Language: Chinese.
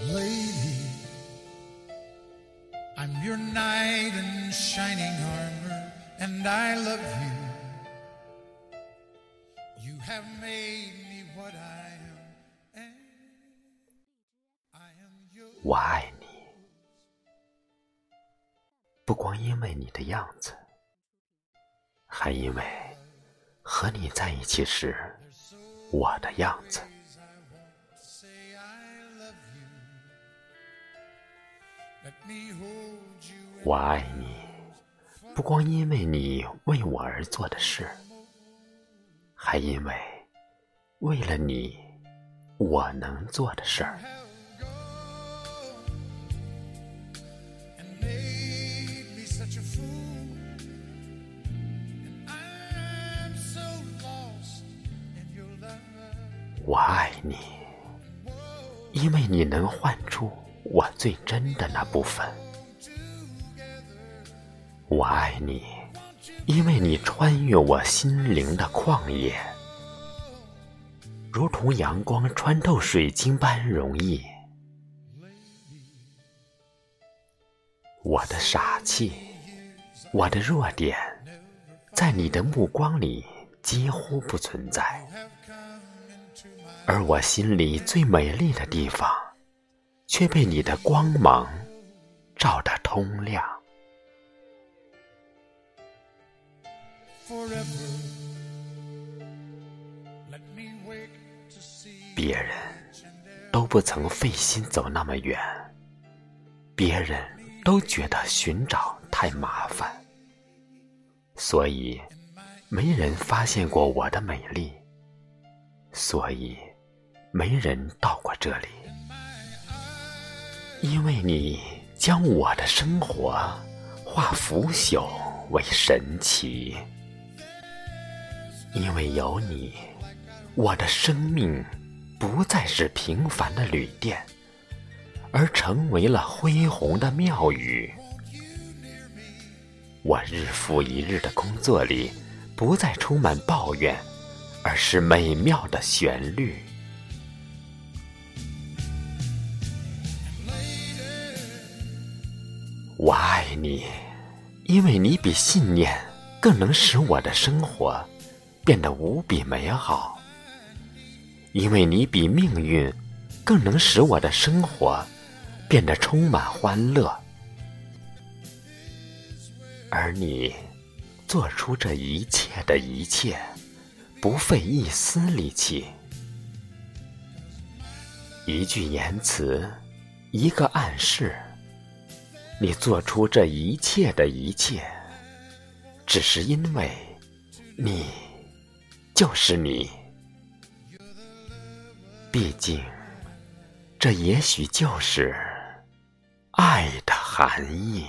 Lady, I'm your knight in shining armor, and I love you. You have made me what I am, and I am yours. 我爱你，不光因为你的样子，还因为和你在一起时我的样子。我爱你不光因为你为我而做的事还因为为了你我能做的事儿。我爱你因为你能唤出我最真的那部分。我爱你，因为你穿越我心灵的旷野，如同阳光穿透水晶般容易。我的傻气，我的弱点，在你的目光里几乎不存在。而我心里最美丽的地方，却被你的光芒照得通亮。别人都不曾费心走那么远，别人都觉得寻找太麻烦，所以没人发现过我的美丽，所以没人到过这里。因为你将我的生活化腐朽为神奇，因为有你，我的生命不再是平凡的旅店，而成为了恢宏的庙宇。我日复一日的工作里，不再充满抱怨，而是美妙的旋律。我爱你，因为你比信念更能使我的生活变得无比美好。因为你比命运更能使我的生活变得充满欢乐，而你做出这一切的一切，不费一丝力气。一句言辞，一个暗示，你做出这一切的一切，只是因为你就是你。毕竟，这也许就是爱的含义。